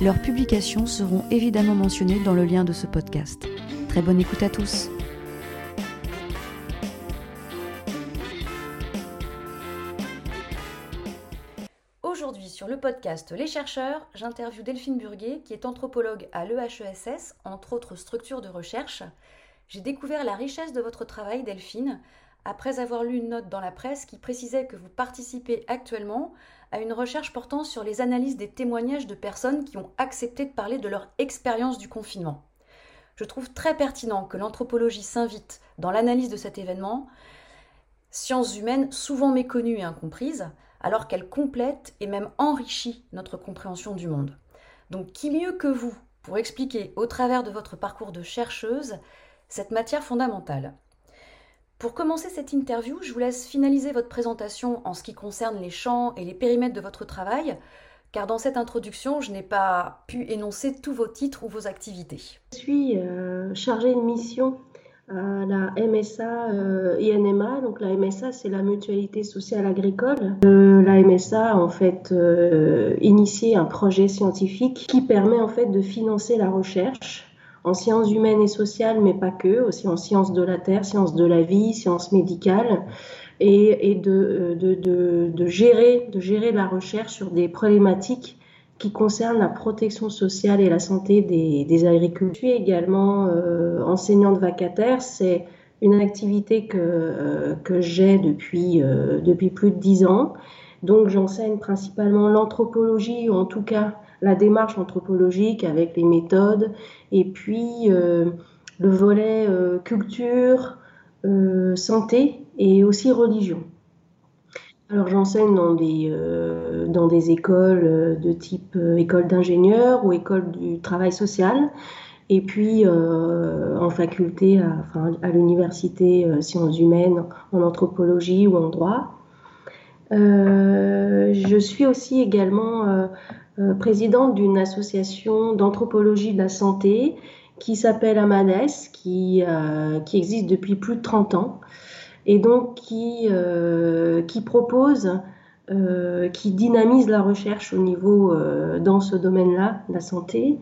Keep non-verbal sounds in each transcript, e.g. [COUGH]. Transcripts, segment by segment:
leurs publications seront évidemment mentionnées dans le lien de ce podcast. Très bonne écoute à tous. Aujourd'hui sur le podcast Les chercheurs, j'interviewe Delphine Burguet qui est anthropologue à l'EHESS, entre autres structures de recherche. J'ai découvert la richesse de votre travail Delphine après avoir lu une note dans la presse qui précisait que vous participez actuellement à une recherche portant sur les analyses des témoignages de personnes qui ont accepté de parler de leur expérience du confinement. Je trouve très pertinent que l'anthropologie s'invite dans l'analyse de cet événement, sciences humaines souvent méconnues et incomprises, alors qu'elle complète et même enrichit notre compréhension du monde. Donc qui mieux que vous pour expliquer au travers de votre parcours de chercheuse cette matière fondamentale? Pour commencer cette interview, je vous laisse finaliser votre présentation en ce qui concerne les champs et les périmètres de votre travail, car dans cette introduction, je n'ai pas pu énoncer tous vos titres ou vos activités. Je suis euh, chargée de mission à la MSA euh, INMA. Donc la MSA, c'est la Mutualité sociale agricole. Euh, la MSA a en fait initié un projet scientifique qui permet en fait de financer la recherche en sciences humaines et sociales, mais pas que, aussi en sciences de la terre, sciences de la vie, sciences médicales, et, et de, gérer, de gérer la recherche sur des problématiques qui concernent la protection sociale et la santé des, agriculteurs. Je suis également euh, enseignante vacataire, c'est une activité que, euh, j'ai depuis, euh, depuis plus de dix ans. Donc j'enseigne principalement l'anthropologie, ou en tout cas la démarche anthropologique avec les méthodes, et puis euh, le volet euh, culture, euh, santé et aussi religion. Alors j'enseigne dans des, écoles de type école d'ingénieur ou école du travail social, et puis en faculté à, l'université sciences humaines, en anthropologie ou en droit. je suis aussi également présidente d'une association d'anthropologie de la santé qui s'appelle Amades, qui, euh, existe depuis plus de 30 ans et donc qui, euh, propose, qui dynamise la recherche au niveau dans ce domaine-là, la santé.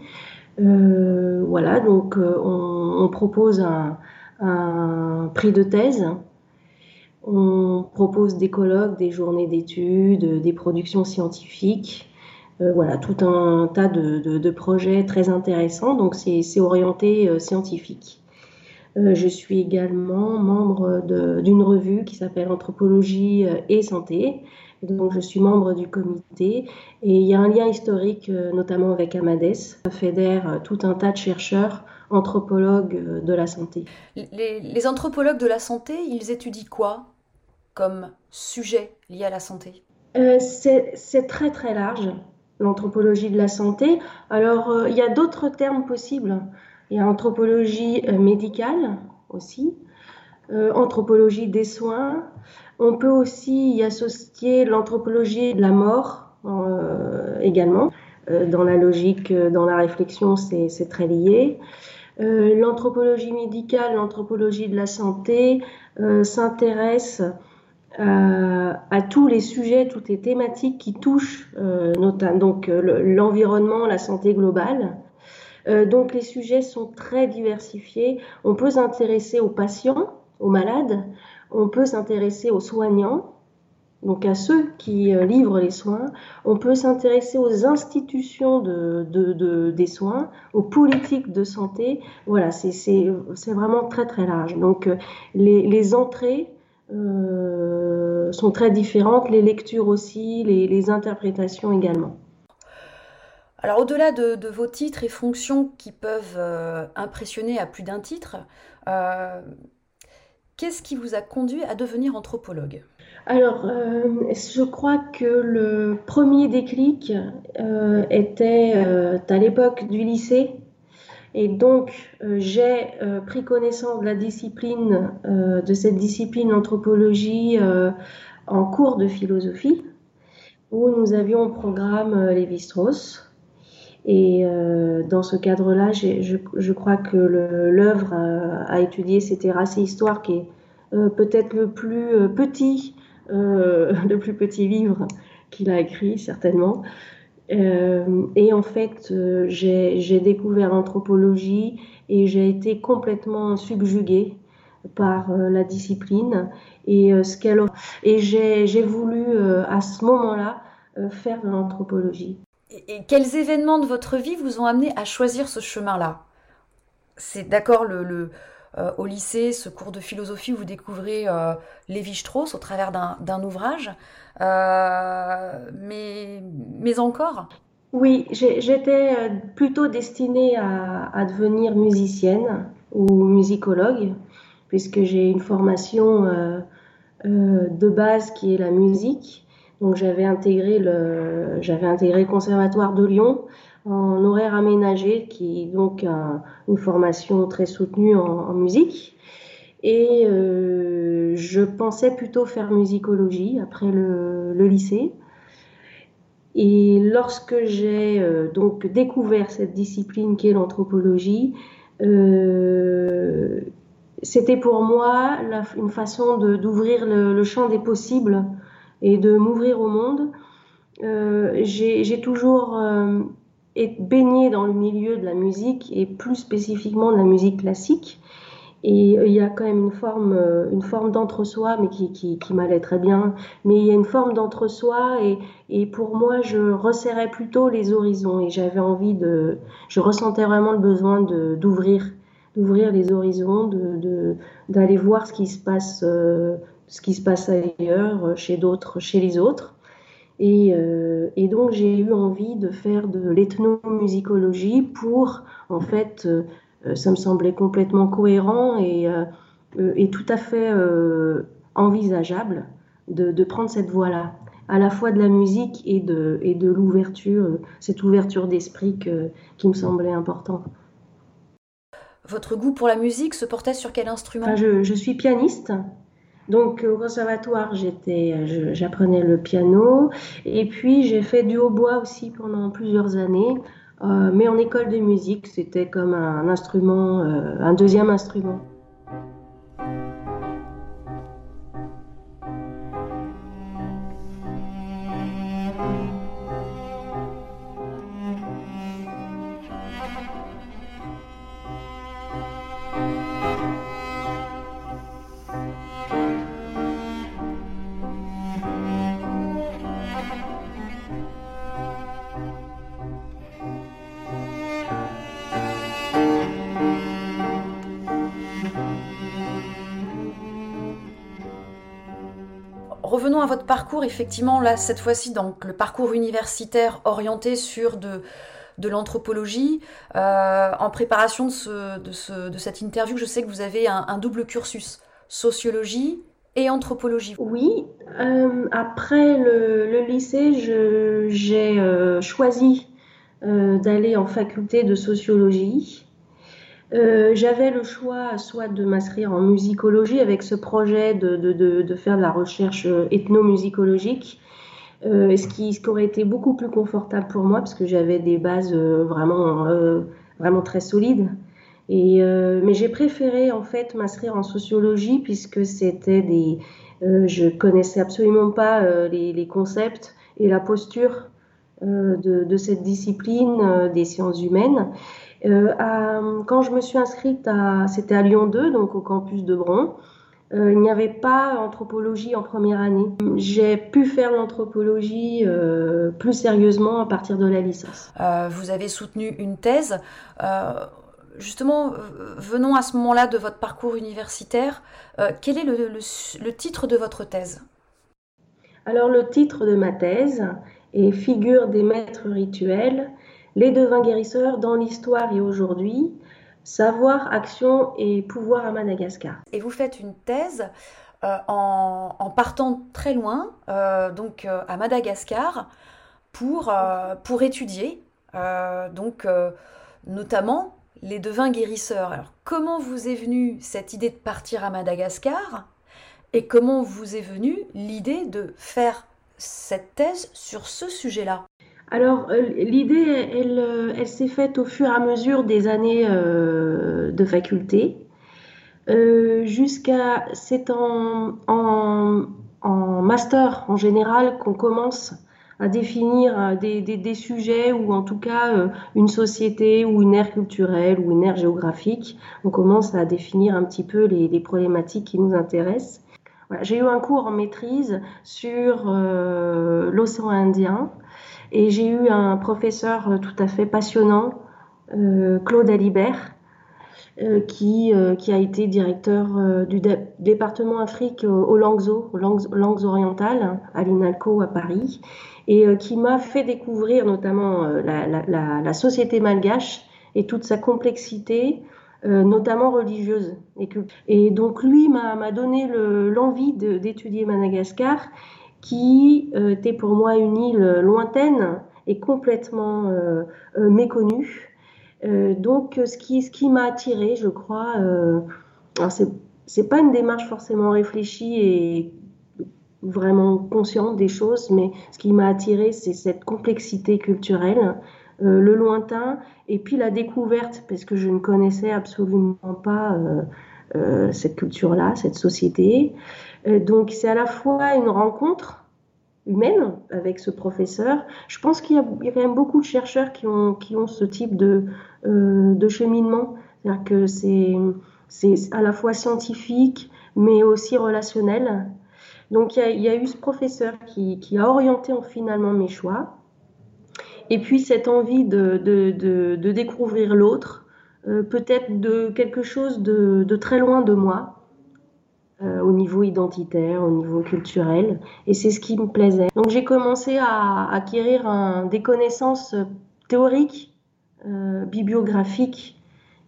voilà, donc on, on, propose un, un prix de thèse on propose des colloques, des journées d'études, des productions scientifiques. Euh, voilà, tout un tas de, projets très intéressants. Donc, c'est orienté euh, scientifique. Euh, je suis également membre d'une revue qui s'appelle Anthropologie et Santé. Donc, je suis membre du comité et il y a un lien historique, notamment avec Amades. Ça fédère tout un tas de chercheurs anthropologues de la santé. Les, les anthropologues de la santé, ils étudient quoi comme sujet lié à la santé? C'est très très large l'anthropologie de la santé. Alors, euh, il y a d'autres termes possibles. Il y a anthropologie euh, médicale aussi, euh, anthropologie des soins. On peut aussi y associer l'anthropologie de la mort également. dans la logique, dans la réflexion, c'est très lié. l'anthropologie médicale, l'anthropologie de la santé s'intéresse euh, à tous les sujets, toutes les thématiques qui touchent euh, notamment donc euh, l'environnement, la santé globale. donc les sujets sont très diversifiés. On peut s'intéresser aux patients, aux malades, on peut s'intéresser aux soignants, donc à ceux qui livrent les soins. On peut s'intéresser aux institutions de, de, de, des soins, aux politiques de santé. Voilà, c'est vraiment très très large. Donc les, les entrées euh, sont très différentes, les lectures aussi, les, interprétations également. Alors au-delà de, vos titres et fonctions qui peuvent euh, impressionner à plus d'un titre, euh, qu'est-ce qui vous a conduit à devenir anthropologue? Alors, je crois que le premier déclic était à l'époque du lycée. Et donc, j'ai pris connaissance de la discipline, de cette discipline anthropologie en cours de philosophie, où nous avions au programme Lévi-Strauss. Et dans ce cadre-là, je, je, crois que l'œuvre à, étudier, c'était Race et Histoire, qui est peut-être le plus petit, [LAUGHS] le plus petit livre qu'il a écrit, certainement. Euh, et en fait, euh, j'ai découvert l'anthropologie et j'ai été complètement subjuguée par euh, la discipline et ce qu'elle et j'ai voulu à ce moment-là faire de l'anthropologie. Et, quels événements de votre vie vous ont amené à choisir ce chemin-là? C'est d'accord le, au lycée, ce cours de philosophie où vous découvrez Lévi-Strauss au travers d'un ouvrage. Euh, mais, mais encore Oui, j'étais euh, plutôt destinée à, devenir musicienne ou musicologue, puisque j'ai une formation euh, de base qui est la musique. Donc j'avais intégré j'avais intégré le conservatoire de Lyon en horaire aménagé, qui est donc une formation très soutenue en, musique. Et euh, je pensais plutôt faire musicologie après le, lycée. Et lorsque j'ai euh, donc découvert cette discipline qui est l'anthropologie, euh, c'était pour moi une façon d'ouvrir le, champ des possibles et de m'ouvrir au monde. j'ai toujours été baignée dans le milieu de la musique et plus spécifiquement de la musique classique. Et euh, il y a quand même une forme, euh, une forme d'entre-soi, mais qui, qui, qui m'allait très bien. Mais il y a une forme d'entre-soi, et, et pour moi, je resserrais plutôt les horizons. Et j'avais envie de. Je ressentais vraiment le besoin d'ouvrir d'ouvrir les horizons, de d'aller voir ce qui se passe, euh, ce qui se passe ailleurs, chez d'autres, chez les autres. Et, euh, et donc j'ai eu envie de faire de l'ethnomusicologie pour en fait euh, ça me semblait complètement cohérent et, euh, et tout à fait euh, envisageable de, de, prendre cette voie-là, à la fois de la musique et de, et de l'ouverture, cette ouverture d'esprit qui me semblait important. Votre goût pour la musique se portait sur quel instrument? Je, je, suis pianiste. Donc au conservatoire, j'étais, j'apprenais le piano et puis j'ai fait du hautbois aussi pendant plusieurs années. Euh, mais en école de musique, c'était comme un instrument, euh, un deuxième instrument. Revenons à votre parcours, effectivement, là, cette fois-ci, donc le parcours universitaire orienté sur de, l'anthropologie. Euh, en préparation de, cette interview, je sais que vous avez un, double cursus, sociologie et anthropologie. Oui, euh, après le, lycée, j'ai euh, choisi d'aller en faculté de sociologie. Euh, j'avais le choix soit de m'inscrire en musicologie avec ce projet de, de, de, faire de la recherche euh, ethnomusicologique, euh, ce, qui, ce qui aurait été beaucoup plus confortable pour moi parce que j'avais des bases vraiment, vraiment très solides. Et, mais j'ai préféré en fait m'inscrire en sociologie puisque c'était des, je connaissais absolument pas les, les, concepts et la posture de, cette discipline des sciences humaines. Euh, quand je me suis inscrite, c'était à Lyon 2, donc au campus de Bron. Euh, il n'y avait pas anthropologie en première année. J'ai pu faire l'anthropologie euh, plus sérieusement à partir de la licence. vous avez soutenu une thèse. justement, venons à ce moment-là de votre parcours universitaire. quel est le, le, titre de votre thèse? Alors, le titre de ma thèse est Figure des maîtres rituels les devins guérisseurs dans l'histoire et aujourd'hui, savoir, action et pouvoir à Madagascar. Et vous faites une thèse euh, en, partant très loin, euh, donc euh, à Madagascar, pour, pour étudier, donc notamment les devins guérisseurs. Alors, comment vous est venue cette idée de partir à Madagascar et comment vous est venue l'idée de faire cette thèse sur ce sujet-là? Alors, euh, l'idée, elle, euh, elle, s'est faite au fur et à mesure des années euh, de faculté, jusqu'à c'est en, en, master en général qu'on commence à définir des, des, sujets ou en tout cas une société ou une ère culturelle ou une ère géographique. On commence à définir un petit peu les, problématiques qui nous intéressent. J'ai eu un cours en maîtrise sur l'océan Indien et j'ai eu un professeur euh, tout à fait passionnant, euh, Claude Alibert, euh, qui, qui a été directeur du département Afrique aux langues, orientales, à l'INALCO à Paris, et qui m'a fait découvrir notamment la, société malgache et toute sa complexité, notamment religieuse. Et donc lui m'a donné l'envie d'étudier Madagascar qui euh, était pour moi une île lointaine et complètement euh, euh, méconnue. donc, ce qui, m'a attiré, je crois, c'est pas une démarche forcément réfléchie et vraiment consciente des choses, mais ce qui m'a attiré, c'est cette complexité culturelle, le lointain, et puis la découverte, parce que je ne connaissais absolument pas cette culture-là, cette société. Euh, donc c'est à la fois une rencontre humaine avec ce professeur. Je pense qu'il y, a quand même beaucoup de chercheurs qui ont, qui ont ce type de, euh, cheminement. C'est-à-dire que c'est, à la fois scientifique, mais aussi relationnel. Donc il y a, eu ce professeur qui, a orienté finalement mes choix. Et puis cette envie de, de découvrir l'autre, euh, peut-être de quelque chose de, très loin de moi, euh, au niveau identitaire, au niveau culturel, et c'est ce qui me plaisait. Donc j'ai commencé à acquérir des connaissances théoriques, euh, bibliographiques,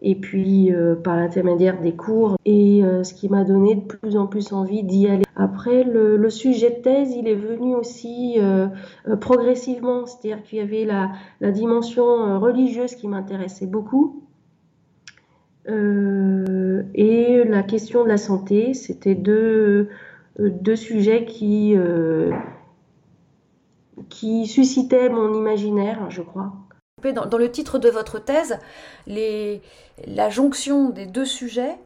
et puis par l'intermédiaire des cours, et ce qui m'a donné de plus en plus envie d'y aller. Après, le, sujet de thèse, il est venu aussi progressivement, c'est-à-dire qu'il y avait la dimension religieuse qui m'intéressait beaucoup, euh, et la question de la santé, c'était deux, euh, deux sujets qui, euh, qui suscitaient mon imaginaire, je crois. Dans, le titre de votre thèse, la jonction des deux sujets,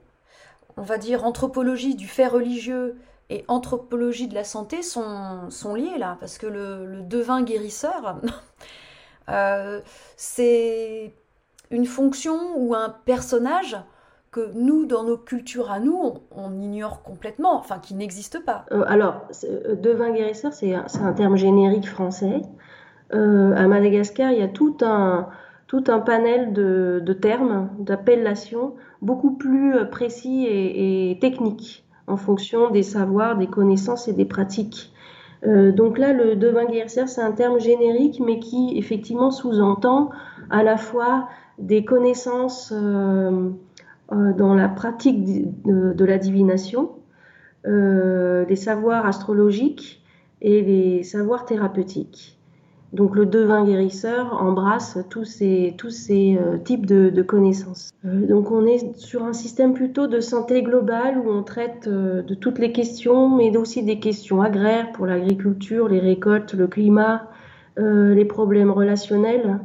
on va dire anthropologie du fait religieux et anthropologie de la santé, sont, sont liés là, parce que le, devin guérisseur, [LAUGHS] c'est une fonction ou un personnage que nous, dans nos cultures à nous, on, ignore complètement, enfin qui n'existe pas. Euh, alors, euh, devin guérisseur, c'est un, terme générique français. Euh, à Madagascar, il y a tout un, tout un panel de, de termes, d'appellations, beaucoup plus précis et, techniques, en fonction des savoirs, des connaissances et des pratiques. Donc là, le devin guérisseur, c'est un terme générique, mais qui effectivement sous-entend à la fois des connaissances euh, euh, dans la pratique de, la divination, euh, les savoirs astrologiques et les savoirs thérapeutiques. Donc le devin guérisseur embrasse tous ces, tous ces types de, connaissances. Donc on est sur un système plutôt de santé globale où on traite de toutes les questions, mais aussi des questions agraires pour l'agriculture, les récoltes, le climat, les problèmes relationnels.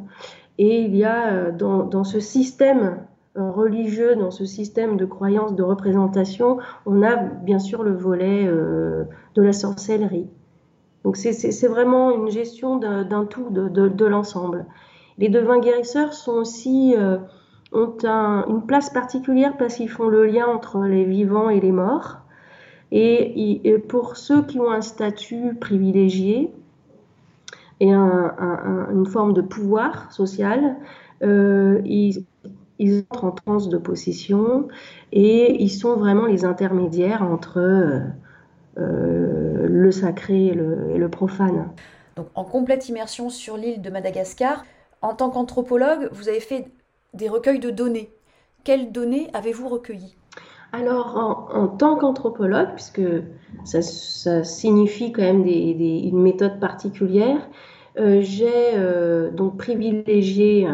Et il y a euh, dans, ce système euh, religieux, dans ce système de croyances, de représentation, on a bien sûr le volet euh, de la sorcellerie. Donc c'est vraiment une gestion d'un tout, de, l'ensemble. Les devins guérisseurs sont aussi ont un, une place particulière parce qu'ils font le lien entre les vivants et les morts. Et pour ceux qui ont un statut privilégié, et un, un, une forme de pouvoir social. Euh, ils, ils, entrent en transe de possession et ils sont vraiment les intermédiaires entre euh, euh, le sacré et le, et le, profane. Donc en complète immersion sur l'île de Madagascar, en tant qu'anthropologue, vous avez fait des recueils de données. Quelles données avez-vous recueillies? Alors, en, en tant qu'anthropologue, puisque ça, ça, signifie quand même des, des, une méthode particulière, j'ai euh, donc privilégié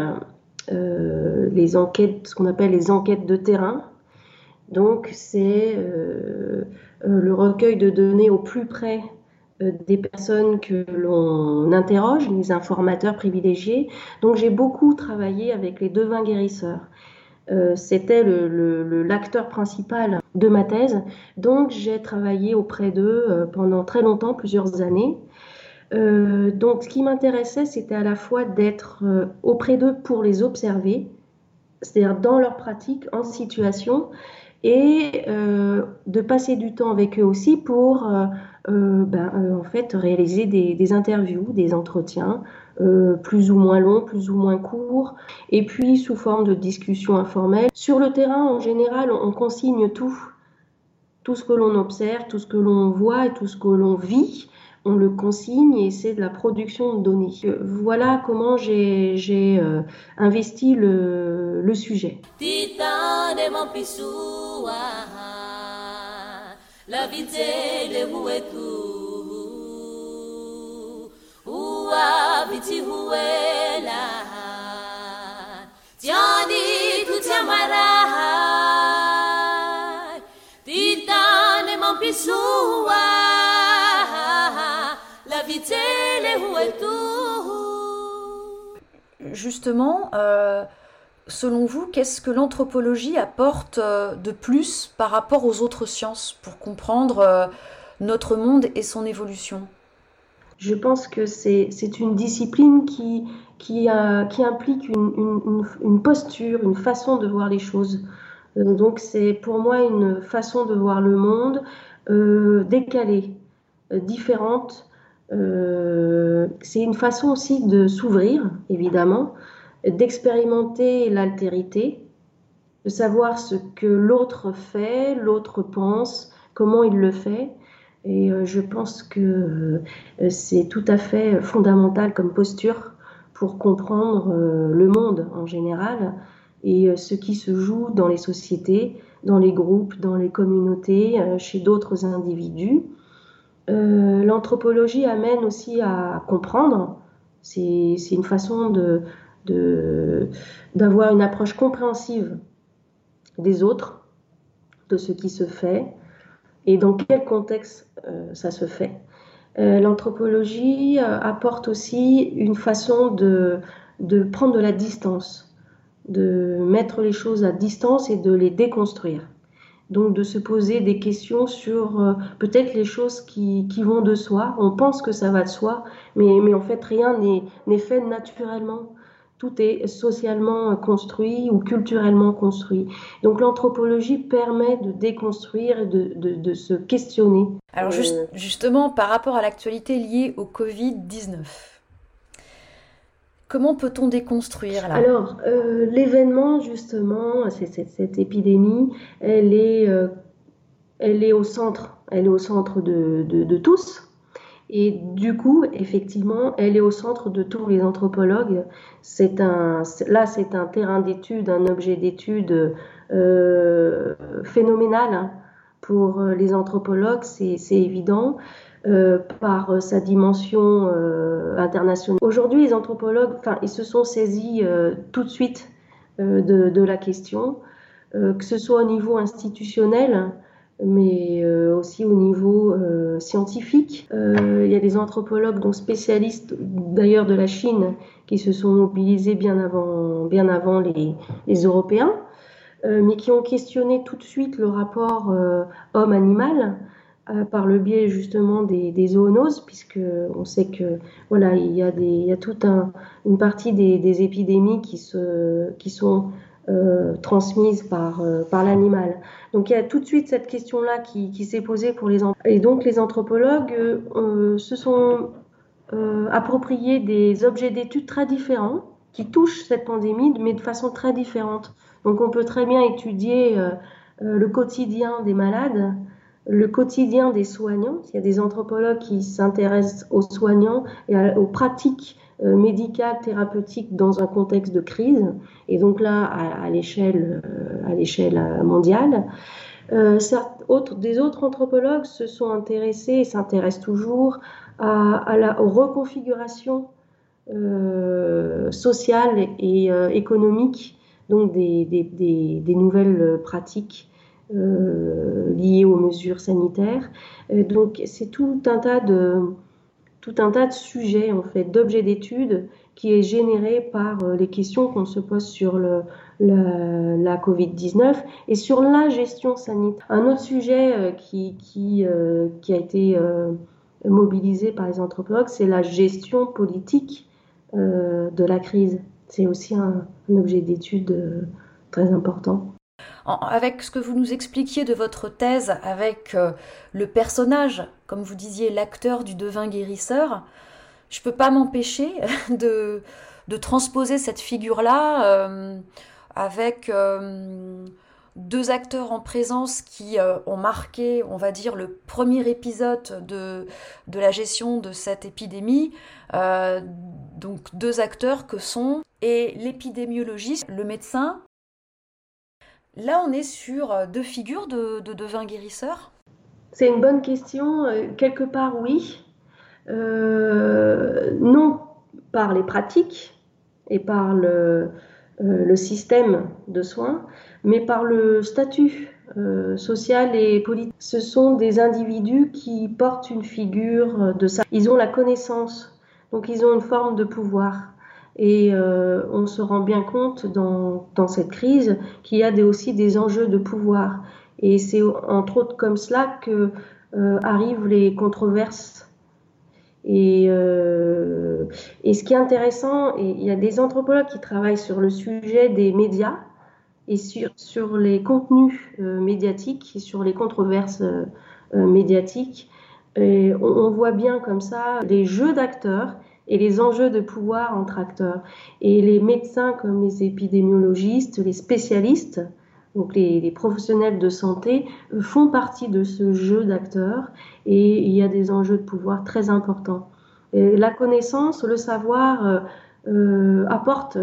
euh, les enquêtes, ce qu'on appelle les enquêtes de terrain. Donc, c'est le recueil de données au plus près des personnes que l'on interroge, les informateurs privilégiés. Donc j'ai beaucoup travaillé avec les devins guérisseurs. Euh, c'était l'acteur principal de ma thèse. Donc j'ai travaillé auprès d'eux euh, pendant très longtemps, plusieurs années. Euh, donc ce qui m'intéressait, c'était à la fois d'être auprès d'eux pour les observer, c'est-à-dire dans leur pratique, en situation, et de passer du temps avec eux aussi pour ben, en fait réaliser des interviews, des entretiens, euh, plus ou moins long, plus ou moins court, et puis sous forme de discussion informelle. Sur le terrain, en général, on, consigne tout, tout ce que l'on observe, tout ce que l'on voit et tout ce que l'on vit. On le consigne et c'est de la production de données. Euh, voilà comment j'ai euh, investi le, le sujet. La Justement, euh, selon vous, qu'est-ce que l'anthropologie apporte euh, de plus par rapport aux autres sciences pour comprendre euh, notre monde et son évolution? Je pense que c'est une discipline qui, qui, qui implique une, une, posture, une façon de voir les choses. Euh, donc c'est pour moi une façon de voir le monde euh, décalée, euh, c'est une façon aussi de s'ouvrir, évidemment, d'expérimenter l'altérité, de savoir ce que l'autre fait, l'autre pense, comment il le fait, et euh, je pense que euh, c'est tout à fait fondamental comme posture pour comprendre le monde en général et ce qui se joue dans les sociétés, dans les groupes, dans les communautés, chez d'autres individus. L'anthropologie amène aussi à comprendre, c'est une façon d'avoir une approche compréhensive des autres, de ce qui se fait, et dans quel contexte euh, ça se fait. Euh, l'anthropologie euh, apporte aussi une façon de prendre de la distance, de mettre les choses à distance et de les déconstruire. Donc de se poser des questions sur peut-être les choses qui, qui, vont de soi. On pense que ça va de soi, mais, mais en fait rien n'est fait naturellement tout est socialement construit ou culturellement construit. Donc l'anthropologie permet de déconstruire et de, se questionner. Alors euh, justement, par rapport à l'actualité liée au Covid-19, comment peut-on déconstruire Alors euh, l'événement, justement, cette, épidémie, elle est, euh, elle est au centre, elle est au centre de, tous. Et du coup, effectivement, elle est au centre de tous les anthropologues. C'est un, là, c'est un terrain d'étude, un objet d'étude euh, phénoménal hein, pour les anthropologues, c'est évident. Euh, par sa dimension euh, internationale. Aujourd'hui, les anthropologues, enfin, ils se sont saisis euh, tout de suite de, de, la question, que ce soit au niveau institutionnel, mais euh, aussi au niveau euh, scientifique. Euh, il y a des anthropologues, dont spécialistes d'ailleurs de la Chine, qui se sont mobilisés bien avant, bien avant les, les Européens, mais qui ont questionné tout de suite le rapport homme-animal par le biais justement des, zoonoses, puisque on sait que voilà, il y a, toute un, une partie des, épidémies qui, se, qui sont euh, transmise par, euh, par l'animal. Donc il y a tout de suite cette question-là qui, qui s'est posée pour les Et donc les anthropologues euh, se sont appropriés des objets d'études très différents qui touchent cette pandémie, mais de façon très différente. Donc on peut très bien étudier le quotidien des malades, le quotidien des soignants. Il y a des anthropologues qui s'intéressent aux soignants et aux pratiques euh, médicale, thérapeutique dans un contexte de crise, et donc là à, l'échelle euh, mondiale. Euh, autres, des autres anthropologues se sont intéressés et s'intéressent toujours à, la reconfiguration sociale et économique donc des, nouvelles pratiques liées aux mesures sanitaires. donc c'est tout un tas de tout un tas de sujets en fait, d'objets d'études qui est généré par euh, les questions qu'on se pose sur la Covid-19 et sur la gestion sanitaire. Un autre sujet euh, euh, qui a été mobilisé par les anthropologues, c'est la gestion politique de la crise. C'est aussi un, un objet d'étude très important avec ce que vous nous expliquiez de votre thèse, avec euh, le personnage, comme vous disiez, l'acteur du devin guérisseur, je ne peux pas m'empêcher [LAUGHS] de, transposer cette figure-là euh, avec euh, deux acteurs en présence qui ont marqué, on va dire, le premier épisode de, de la gestion de cette épidémie. donc deux acteurs que sont et l'épidémiologiste, le médecin Là, on est sur euh, deux figures de, de devin guérisseur C'est une bonne question. Euh, quelque part, oui. Euh, non par les pratiques et par le, système de soins, mais par le statut social et politique. Ce sont des individus qui portent une figure de ça. Ils ont la connaissance, donc ils ont une forme de pouvoir. Et euh, on se rend bien compte dans, cette crise qu'il y a aussi des enjeux de pouvoir. Et c'est entre autres comme cela que euh, arrivent les controverses. Et, euh, et, ce qui est intéressant, il y a des anthropologues qui travaillent sur le sujet des médias et sur, les contenus médiatiques et sur les controverses médiatiques. Et on, voit bien comme ça les jeux d'acteurs et les enjeux de pouvoir entre acteurs. Et les médecins comme les épidémiologistes, les spécialistes, donc les, professionnels de santé, euh, font partie de ce jeu d'acteurs et il y a des enjeux de pouvoir très importants. La connaissance, le savoir euh, euh apporte,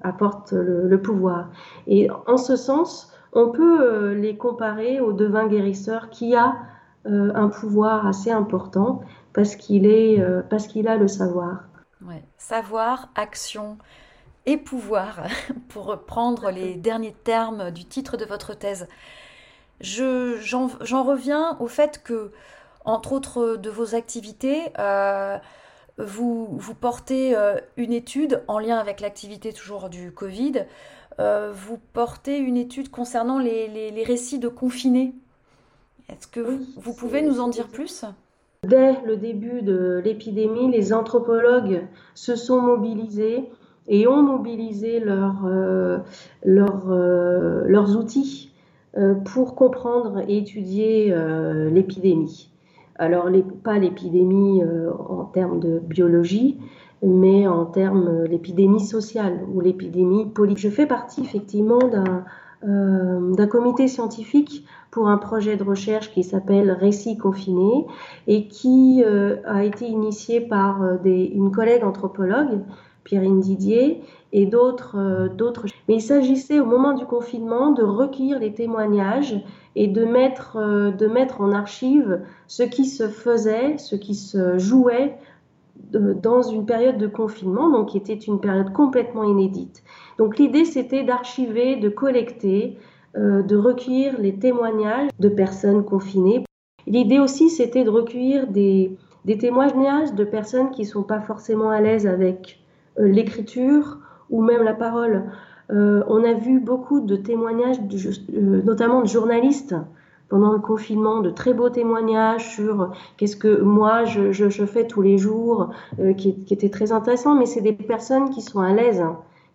apporte le, le, pouvoir. Et en ce sens, on peut les comparer au devin guérisseur qui a un pouvoir assez important parce qu'il est euh, parce qu'il a le savoir. Savoir, action et pouvoir, [LAUGHS] pour reprendre les derniers termes du titre de votre thèse. J'en reviens au fait que, entre autres de vos activités, euh, vous, vous, portez euh, une étude en lien avec l'activité toujours du Covid. vous portez une étude concernant les, les, récits de confinés. Est-ce que vous pouvez nous en dire plus? Dès le début de l'épidémie, les anthropologues se sont mobilisés et ont mobilisé euh, euh, leurs outils euh, pour comprendre et étudier l'épidémie. Alors, pas l'épidémie en termes de biologie, mais en termes l'épidémie sociale ou l'épidémie politique. Je fais partie effectivement d'un euh, d'un comité scientifique pour un projet de recherche qui s'appelle Récits confinés et qui euh, a été initié par euh, une collègue anthropologue, Pierrine Didier, et d'autres. d'autres. Mais il s'agissait au moment du confinement de recueillir les témoignages et de mettre, de mettre en archive ce qui se faisait, ce qui se jouait dans une période de confinement, donc qui était une période complètement inédite. Donc l'idée, c'était d'archiver, de collecter, euh, de recueillir les témoignages de personnes confinées. L'idée aussi, c'était de recueillir des, témoignages de personnes qui ne sont pas forcément à l'aise avec euh, l'écriture ou même la parole. Euh, on a vu beaucoup de témoignages, notamment de journalistes, pendant le confinement, de très beaux témoignages sur qu'est-ce que moi je, fais tous les jours, qui, qui étaient très intéressants, mais c'est des personnes qui sont à l'aise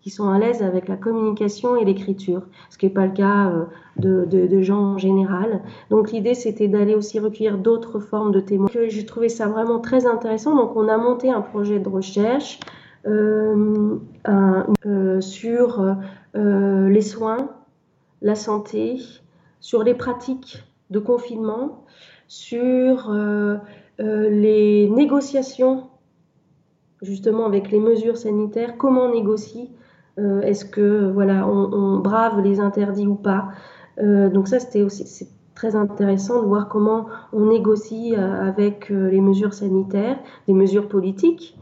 qui sont à l'aise avec la communication et l'écriture, ce qui n'est pas le cas euh, de, gens en général. Donc l'idée, c'était d'aller aussi recueillir d'autres formes de témoignages. J'ai trouvé ça vraiment très intéressant. Donc on a monté un projet de recherche euh, euh, sur les soins, la santé, sur les pratiques de confinement, sur les négociations justement avec les mesures sanitaires, comment on négocie euh, est-ce que voilà, on, brave les interdits ou pas? Euh, Donc ça, c'était aussi c'est très intéressant de voir comment on négocie euh, avec les mesures sanitaires, les mesures politiques.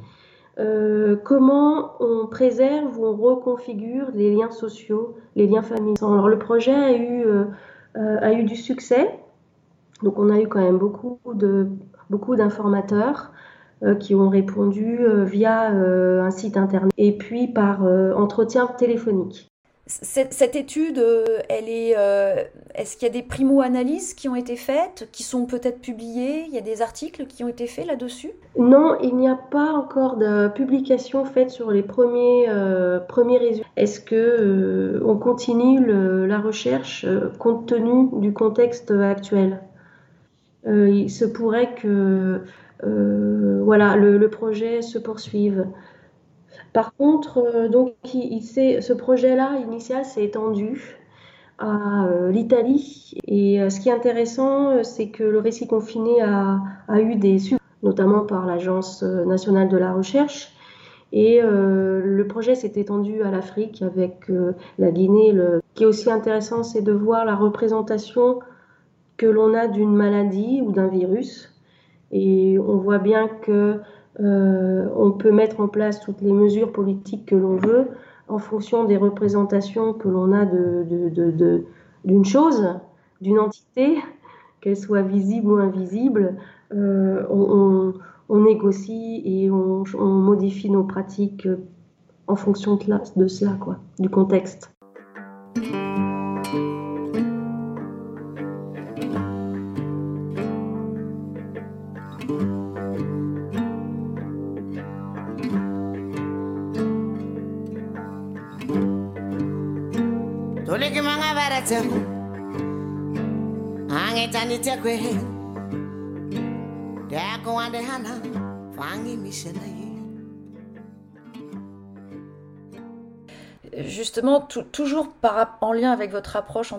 comment on préserve ou on reconfigure les liens sociaux, les liens familiaux? Alors le projet a eu, a eu du succès, donc on a eu quand même beaucoup de beaucoup d'informateurs qui ont répondu via un site internet et puis par entretien téléphonique. Cette, étude, euh, elle est, euh, est-ce qu'il y a des primo-analyses qui ont été faites, qui sont peut-être publiées? Il y a des articles qui ont été faits là-dessus? Non, il n'y a pas encore de publication faite sur les premiers, euh, premiers résultats. Est-ce que on continue la recherche compte tenu du contexte actuel? Il se pourrait que voilà, le, projet se poursuive. Par contre, euh, donc, ce projet-là initial s'est étendu à euh, l'Italie. Et euh, ce qui est intéressant, c'est que le récit confiné a, eu des succès, notamment par l'Agence nationale de la recherche. Et le projet s'est étendu à l'Afrique avec la Guinée. Ce qui est aussi intéressant, c'est de voir la représentation que l'on a d'une maladie ou d'un virus. Et on voit bien que euh, on peut mettre en place toutes les mesures politiques que l'on veut en fonction des représentations que l'on a d'une chose, d'une entité, qu'elle soit visible ou invisible. Euh, on, négocie et on, modifie nos pratiques en fonction de, de cela, quoi, du contexte. Justement, toujours en lien avec votre approche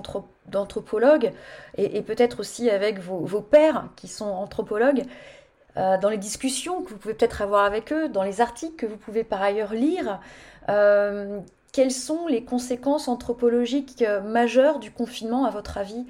d'anthropologue et, peut-être aussi avec vos, pères qui sont anthropologues, euh, dans les discussions que vous pouvez peut-être avoir avec eux, dans les articles que vous pouvez par ailleurs lire, euh, quelles sont les conséquences anthropologiques euh, majeures du confinement à votre avis?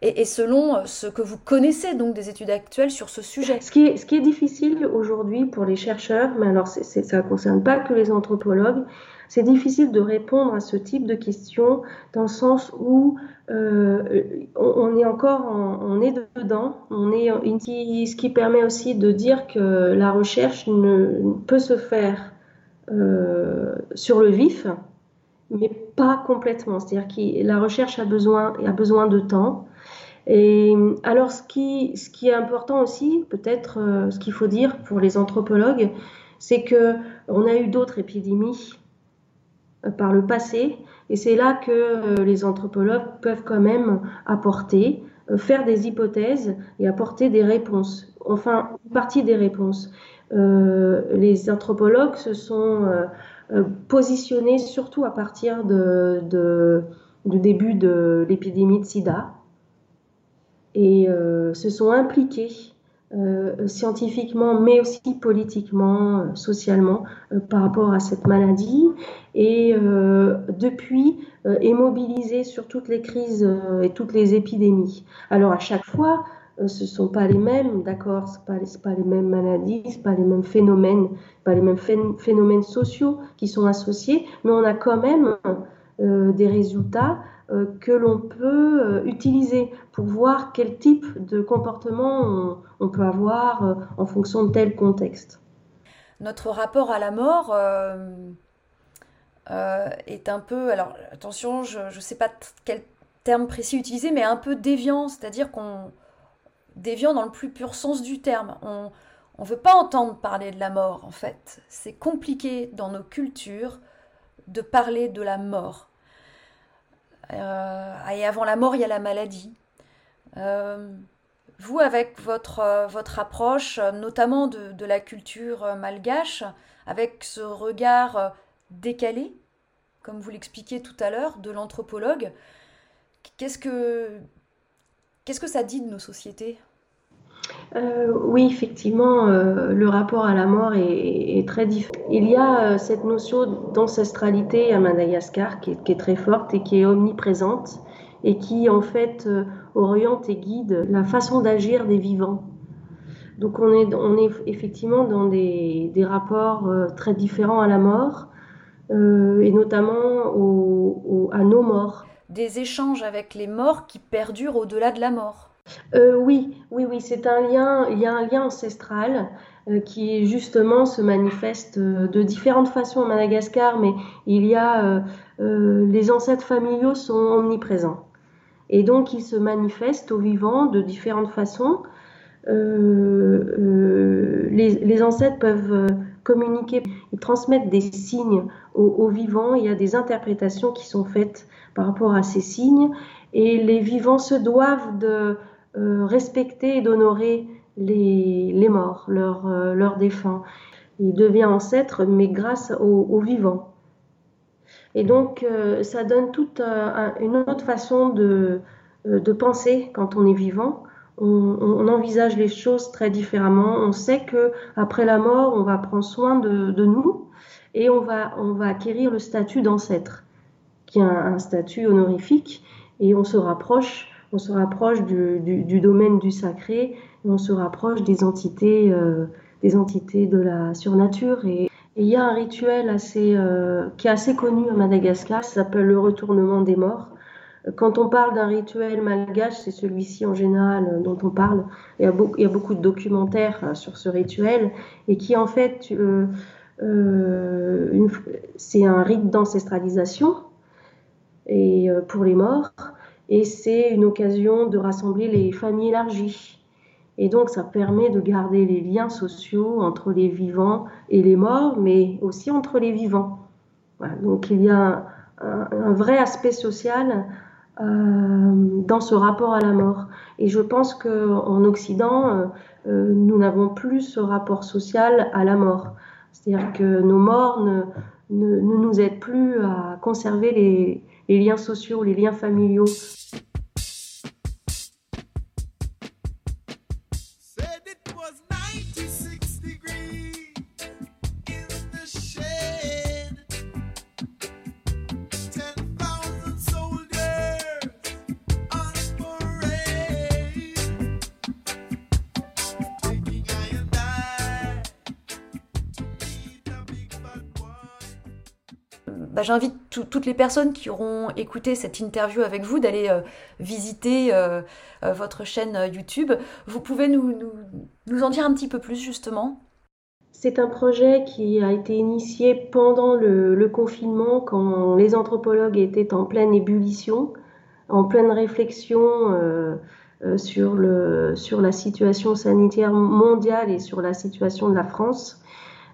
Et, selon euh, ce que vous connaissez donc des études actuelles sur ce sujet? Ce qui est, difficile aujourd'hui pour les chercheurs, mais alors ça ne concerne pas que les anthropologues, c'est difficile de répondre à ce type de questions dans le sens où euh, on, est encore, on est dedans, on est ce qui permet aussi de dire que la recherche ne peut se faire sur le vif, mais pas complètement. C'est-à-dire que la recherche a besoin, a besoin de temps. Et alors, ce qui, ce qui est important aussi, peut-être, euh, ce qu'il faut dire pour les anthropologues, c'est que on a eu d'autres épidémies euh, par le passé, et c'est là que euh, les anthropologues peuvent quand même apporter, faire des hypothèses et apporter des réponses. Enfin, partie des réponses. les anthropologues se sont positionnés surtout à partir du début de l'épidémie de sida et euh, se sont impliqués euh, scientifiquement, mais aussi politiquement, euh, socialement, par rapport à cette maladie, et depuis est mobilisé sur toutes les crises et toutes les épidémies. Alors à chaque fois, ce ne sont pas les mêmes, d'accord, ce ne sont pas les mêmes maladies, pas les mêmes phénomènes, pas les mêmes phénomènes sociaux qui sont associés, mais on a quand même des résultats euh, que l'on peut euh, utiliser pour voir quel type de comportement on, peut avoir euh, en fonction de tel contexte. Notre rapport à la mort est un peu, alors attention, je ne sais pas quel terme précis utiliser, mais un peu déviant, c'est-à-dire qu'on déviant dans le plus pur sens du terme. On ne veut pas entendre parler de la mort, en fait. C'est compliqué dans nos cultures de parler de la mort. Euh, et avant la mort, il y a la maladie. Euh, vous, avec votre, euh, votre approche, notamment de, la culture malgache, avec ce regard décalé, comme vous l'expliquiez tout à l'heure, de l'anthropologue, qu'est-ce que, qu'est-ce que ça dit de nos sociétés? Euh, oui, effectivement, euh, le rapport à la mort est, très différent. Il y a euh, cette notion d'ancestralité à Madagascar qui est, très forte et qui est omniprésente et qui en fait oriente et guide la façon d'agir des vivants. Donc on est, effectivement dans des, rapports très différents à la mort, et notamment à nos morts. Des échanges avec les morts qui perdurent au-delà de la mort. oui, oui, oui, c'est un lien, il y a un lien ancestral euh, qui justement se manifeste euh, de différentes façons à Madagascar, mais il y a euh, les ancêtres familiaux sont omniprésents. Et donc ils se manifestent aux vivants de différentes façons. les, ancêtres peuvent communiquer, ils transmettent des signes aux, vivants, il y a des interprétations qui sont faites par rapport à ces signes, et les vivants se doivent de respecter et d'honorer les, morts, leurs euh, défunts. Il devient ancêtre, mais grâce aux, vivants. Et donc, euh, ça donne toute euh, une autre façon de, de, penser quand on est vivant. On, envisage les choses très différemment. On sait que après la mort, on va prendre soin de, nous et on va, acquérir le statut d'ancêtre, qui est un, statut honorifique, et on se rapproche, on se rapproche du, domaine du sacré on se rapproche des entités, euh, des entités de la surnature. Et il y a un rituel assez, euh, qui est assez connu à Madagascar, ça s'appelle le retournement des morts. Quand on parle d'un rituel malgache, c'est celui-ci en général euh, dont on parle. Il y, a beaucoup, de documentaires sur ce rituel et qui en fait, euh, c'est un rite d'ancestralisation et pour les morts et c'est une occasion de rassembler les familles élargies. Et donc, ça permet de garder les liens sociaux entre les vivants et les morts, mais aussi entre les vivants. Donc, il y a un, vrai aspect social euh, dans ce rapport à la mort. Et je pense qu'en Occident, euh, euh, nous n'avons plus ce rapport social à la mort. C'est-à-dire que nos morts ne, ne, nous aident plus à conserver les, les liens sociaux, les liens familiaux. Bah, j'invite toutes les personnes qui auront écouté cette interview avec vous d'aller euh, visiter euh, euh, votre chaîne YouTube. Vous pouvez nous, nous, en dire un petit peu plus justement? C'est un projet qui a été initié pendant le, confinement, quand les anthropologues étaient en pleine ébullition, en pleine réflexion sur, la situation sanitaire mondiale et sur la situation de la France.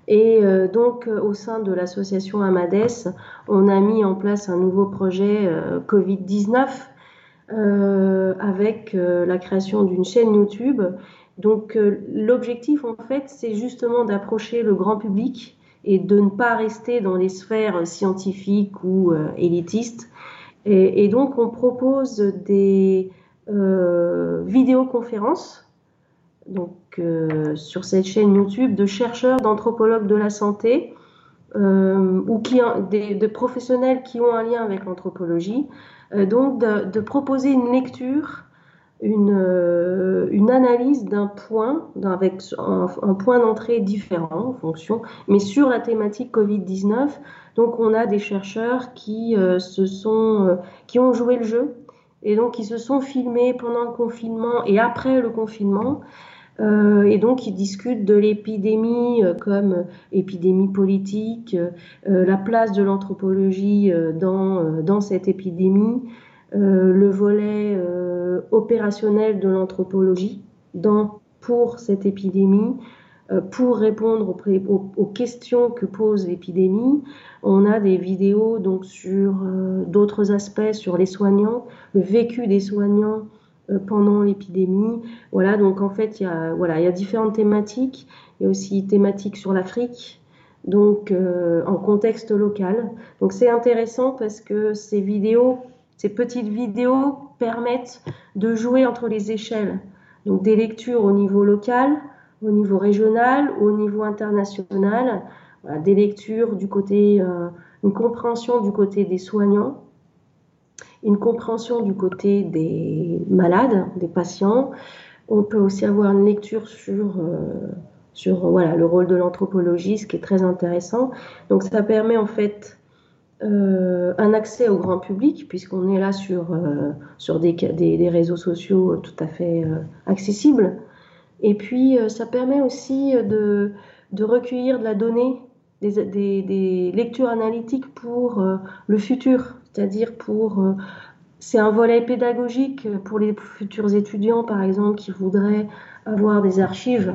Et euh, donc, euh, au sein de l'association Amades, on a mis en place un nouveau projet euh, Covid-19 avec la création d'une chaîne YouTube. Donc, l'objectif, en fait, c'est justement d'approcher le grand public et de ne pas rester dans les sphères scientifiques ou élitistes. Et, et, donc, on propose des vidéoconférences donc, euh, sur cette chaîne YouTube de chercheurs, d'anthropologues de la santé euh, ou qui, des, de professionnels qui ont un lien avec l'anthropologie. Euh, donc, de, proposer une lecture, une, une analyse d'un point, avec un, point d'entrée différent en fonction, mais sur la thématique Covid-19. Donc, on a des chercheurs qui, se sont, qui ont joué le jeu et donc qui se sont filmés pendant le confinement et après le confinement euh, et donc, ils discutent de l'épidémie euh, comme épidémie politique, euh, la place de l'anthropologie dans, dans cette épidémie, le volet opérationnel de l'anthropologie dans, pour cette épidémie, pour répondre aux, aux, questions que pose l'épidémie. On a des vidéos donc sur d'autres aspects, sur les soignants, le vécu des soignants euh, pendant l'épidémie. Voilà, donc en fait, il y a, voilà, il y a différentes thématiques. Il y a aussi thématiques sur l'Afrique, donc euh, en contexte local. Donc c'est intéressant parce que ces vidéos, ces petites vidéos permettent de jouer entre les échelles. Donc des lectures au niveau local, au niveau régional, au niveau international, des lectures du côté, euh, une compréhension du côté des soignants, une compréhension du côté des malades, des patients, On peut aussi avoir une lecture sur, sur voilà, le rôle de l'anthropologie, ce qui est très intéressant. Donc ça permet en fait un accès au grand public, puisqu'on est là sur, sur des, des, réseaux sociaux tout à fait accessibles. Et puis ça permet aussi de, de recueillir de la donnée des, lectures analytiques pour euh, le futur, c'est-à-dire pour... Euh, c'est un volet pédagogique pour les futurs étudiants, par exemple, qui voudraient avoir des archives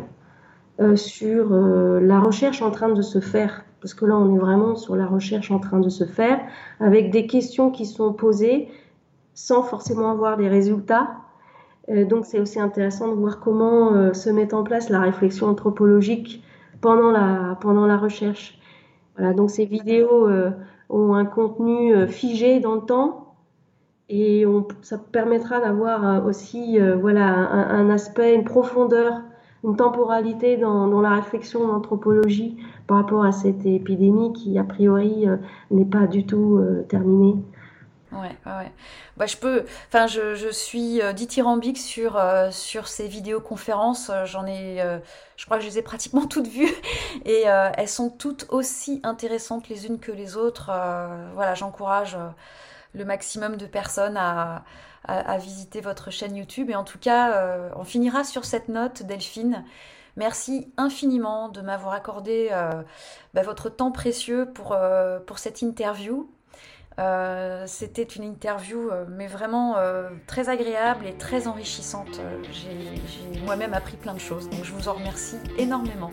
euh, sur la recherche en train de se faire. Parce que là, on est vraiment sur la recherche en train de se faire, avec des questions qui sont posées sans forcément avoir des résultats. donc, c'est aussi intéressant de voir comment se met en place la réflexion anthropologique pendant la, recherche. Voilà, donc ces vidéos euh, ont un contenu euh, figé dans le temps et on, ça permettra d'avoir euh, aussi voilà, un, aspect, une profondeur, une temporalité dans, dans la réflexion d'anthropologie par rapport à cette épidémie qui, a priori, n'est pas du tout terminée. Ouais. Bah, je peux. Enfin, je, je suis euh, dithyrambique sur, euh, sur ces vidéoconférences. Euh, j'en ai. je crois que je les ai pratiquement [LAUGHS] toutes vues. Et elles sont toutes aussi intéressantes les unes que les autres. voilà, j'encourage le maximum de personnes à, à, visiter votre chaîne YouTube. Et en tout cas, on finira sur cette note, Delphine. Merci infiniment de m'avoir accordé bah, votre temps précieux pour, pour cette interview. Euh, c'était une interview, euh, mais vraiment euh, très agréable et très enrichissante. J'ai moi-même appris plein de choses, donc je vous en remercie énormément.